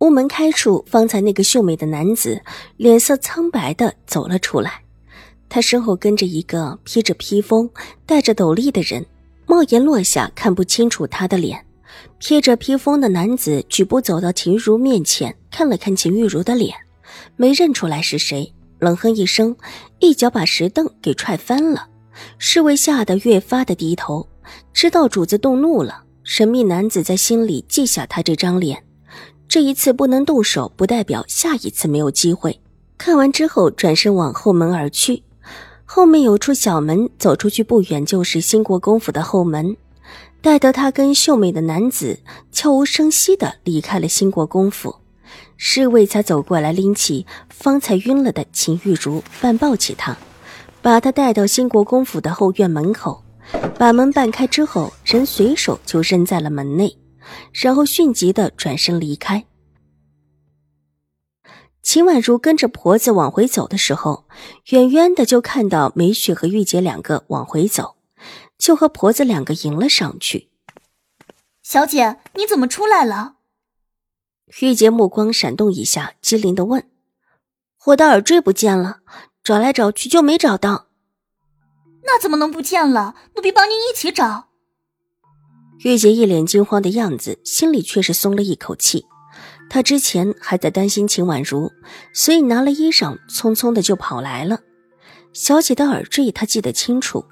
屋门开处，方才那个秀美的男子脸色苍白的走了出来，他身后跟着一个披着披风、戴着斗笠的人，帽檐落下，看不清楚他的脸。披着披风的男子举步走到秦玉茹面前，看了看秦玉茹的脸，没认出来是谁，冷哼一声，一脚把石凳给踹翻了。侍卫吓得越发的低头，知道主子动怒了。神秘男子在心里记下他这张脸。这一次不能动手，不代表下一次没有机会。看完之后，转身往后门而去。后面有处小门，走出去不远就是兴国公府的后门。待得他跟秀美的男子悄无声息地离开了兴国公府，侍卫才走过来，拎起方才晕了的秦玉茹，半抱起她，把她带到兴国公府的后院门口，把门半开之后，人随手就扔在了门内。然后迅疾的转身离开。秦婉如跟着婆子往回走的时候，远远的就看到梅雪和玉洁两个往回走，就和婆子两个迎了上去。小姐，你怎么出来了？玉洁目光闪动一下，机灵的问：“我的耳坠不见了，找来找去就没找到。”那怎么能不见了？奴婢帮您一起找。玉洁一脸惊慌的样子，心里却是松了一口气。她之前还在担心秦婉如，所以拿了衣裳，匆匆的就跑来了。小姐的耳坠，她记得清楚，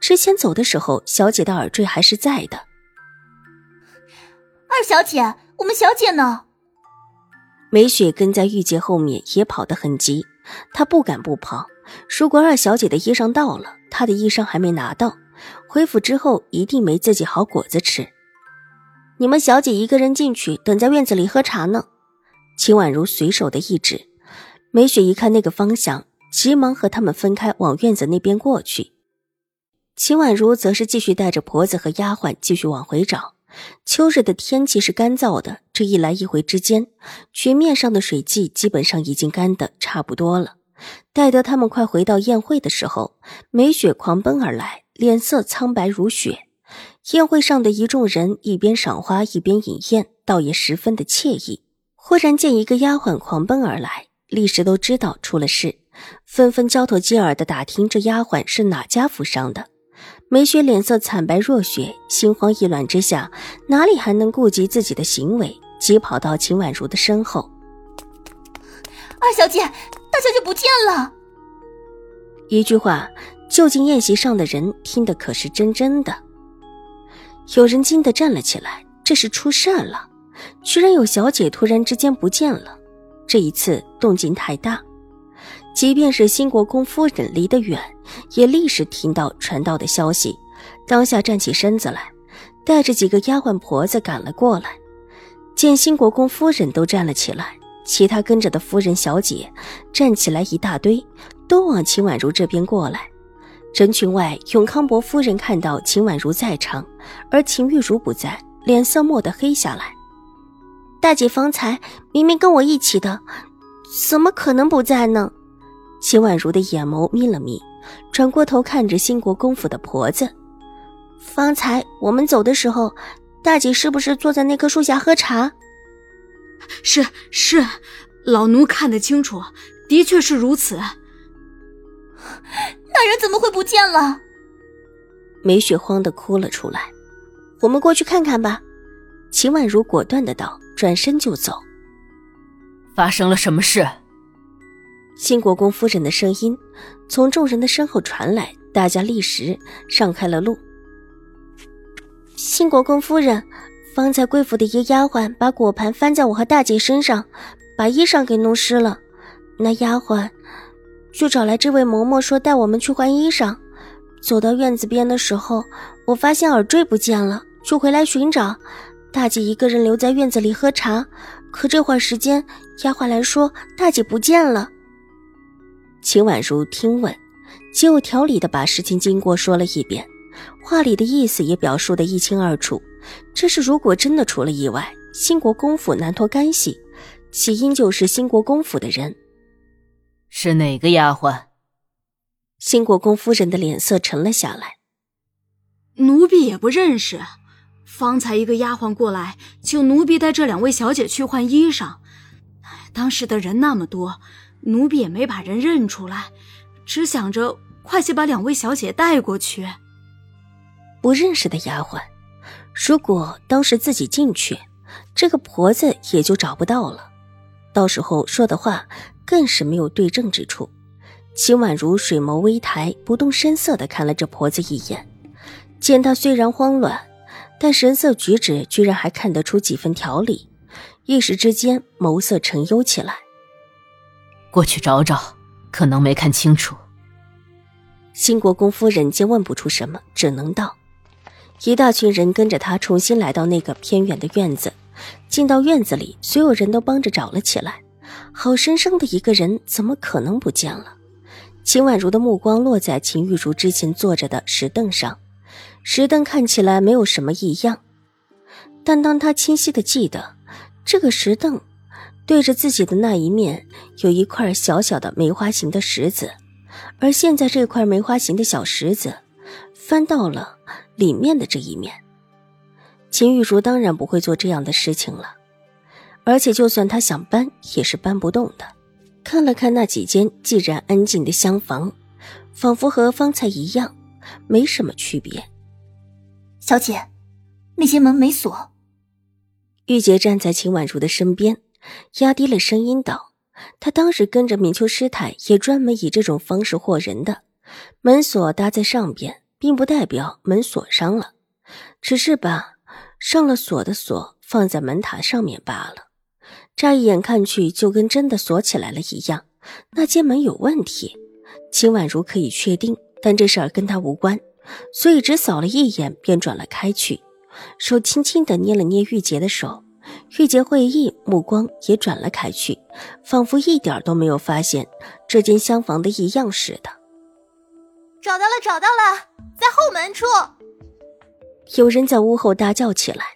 之前走的时候，小姐的耳坠还是在的。二小姐，我们小姐呢？梅雪跟在玉洁后面，也跑得很急。她不敢不跑。如果二小姐的衣裳到了，她的衣裳还没拿到。回府之后一定没自己好果子吃。你们小姐一个人进去，等在院子里喝茶呢。秦婉如随手的一指，梅雪一看那个方向，急忙和他们分开，往院子那边过去。秦婉如则是继续带着婆子和丫鬟继续往回找。秋日的天气是干燥的，这一来一回之间，渠面上的水迹基本上已经干得差不多了。待得他们快回到宴会的时候，梅雪狂奔而来。脸色苍白如雪，宴会上的一众人一边赏花一边饮宴，倒也十分的惬意。忽然见一个丫鬟狂奔而来，立时都知道出了事，纷纷交头接耳的打听这丫鬟是哪家府上的。梅雪脸色惨白若雪，心慌意乱之下，哪里还能顾及自己的行为，急跑到秦婉如的身后。二小姐，大小姐不见了。一句话。就近宴席上的人听得可是真真的，有人惊得站了起来。这是出事了，居然有小姐突然之间不见了。这一次动静太大，即便是新国公夫人离得远，也立时听到传到的消息，当下站起身子来，带着几个丫鬟婆子赶了过来。见新国公夫人都站了起来，其他跟着的夫人小姐站起来一大堆，都往秦婉如这边过来。人群外，永康伯夫人看到秦婉如在场，而秦玉茹不在，脸色蓦地黑下来。大姐方才明明跟我一起的，怎么可能不在呢？秦婉如的眼眸眯了眯，转过头看着兴国公府的婆子。方才我们走的时候，大姐是不是坐在那棵树下喝茶？是是，老奴看得清楚，的确是如此。那人怎么会不见了？梅雪慌的哭了出来。我们过去看看吧。秦婉如果断的道，转身就走。发生了什么事？新国公夫人的声音从众人的身后传来，大家立时让开了路。新国公夫人，方才贵府的一个丫鬟把果盘翻在我和大姐身上，把衣裳给弄湿了。那丫鬟。就找来这位嬷嬷说带我们去换衣裳。走到院子边的时候，我发现耳坠不见了，就回来寻找。大姐一个人留在院子里喝茶，可这会儿时间，丫鬟来说大姐不见了。秦婉如听闻，极有条理的把事情经过说了一遍，话里的意思也表述的一清二楚。这是如果真的出了意外，兴国公府难脱干系，起因就是兴国公府的人。是哪个丫鬟？新国公夫人的脸色沉了下来。奴婢也不认识，方才一个丫鬟过来，请奴婢带这两位小姐去换衣裳。当时的人那么多，奴婢也没把人认出来，只想着快些把两位小姐带过去。不认识的丫鬟，如果当时自己进去，这个婆子也就找不到了，到时候说的话更是没有对证之处。秦婉如水眸微抬，不动声色地看了这婆子一眼。见她虽然慌乱，但神色举止居然还看得出几分条理，一时之间眸色沉幽起来。过去找找，可能没看清楚。新国公夫人见问不出什么，只能道：“一大群人跟着他重新来到那个偏远的院子，进到院子里，所有人都帮着找了起来。好生生的一个人，怎么可能不见了？”秦婉如的目光落在秦玉茹之前坐着的石凳上。石凳看起来没有什么异样，但当他清晰的记得，这个石凳对着自己的那一面有一块小小的梅花形的石子，而现在这块梅花形的小石子翻到了里面的这一面，秦玉茹当然不会做这样的事情了，而且就算他想搬也是搬不动的。看了看那几间既然安静的厢房，仿佛和方才一样，没什么区别。小姐，那些门没锁。玉洁站在秦婉如的身边，压低了声音道：“她当时跟着明秋师太，也专门以这种方式惑人的。门锁搭在上边，并不代表门锁上了，只是把上了锁的锁放在门塔上面罢了。乍一眼看去，就跟真的锁起来了一样。那间门有问题，秦婉如可以确定，但这事儿跟她无关。”所以只扫了一眼，便转了开去，手轻轻的捏了捏玉洁的手。玉洁会意，目光也转了开去，仿佛一点都没有发现这间厢房的异样似的。找到了，找到了，在后门处。有人在屋后大叫起来。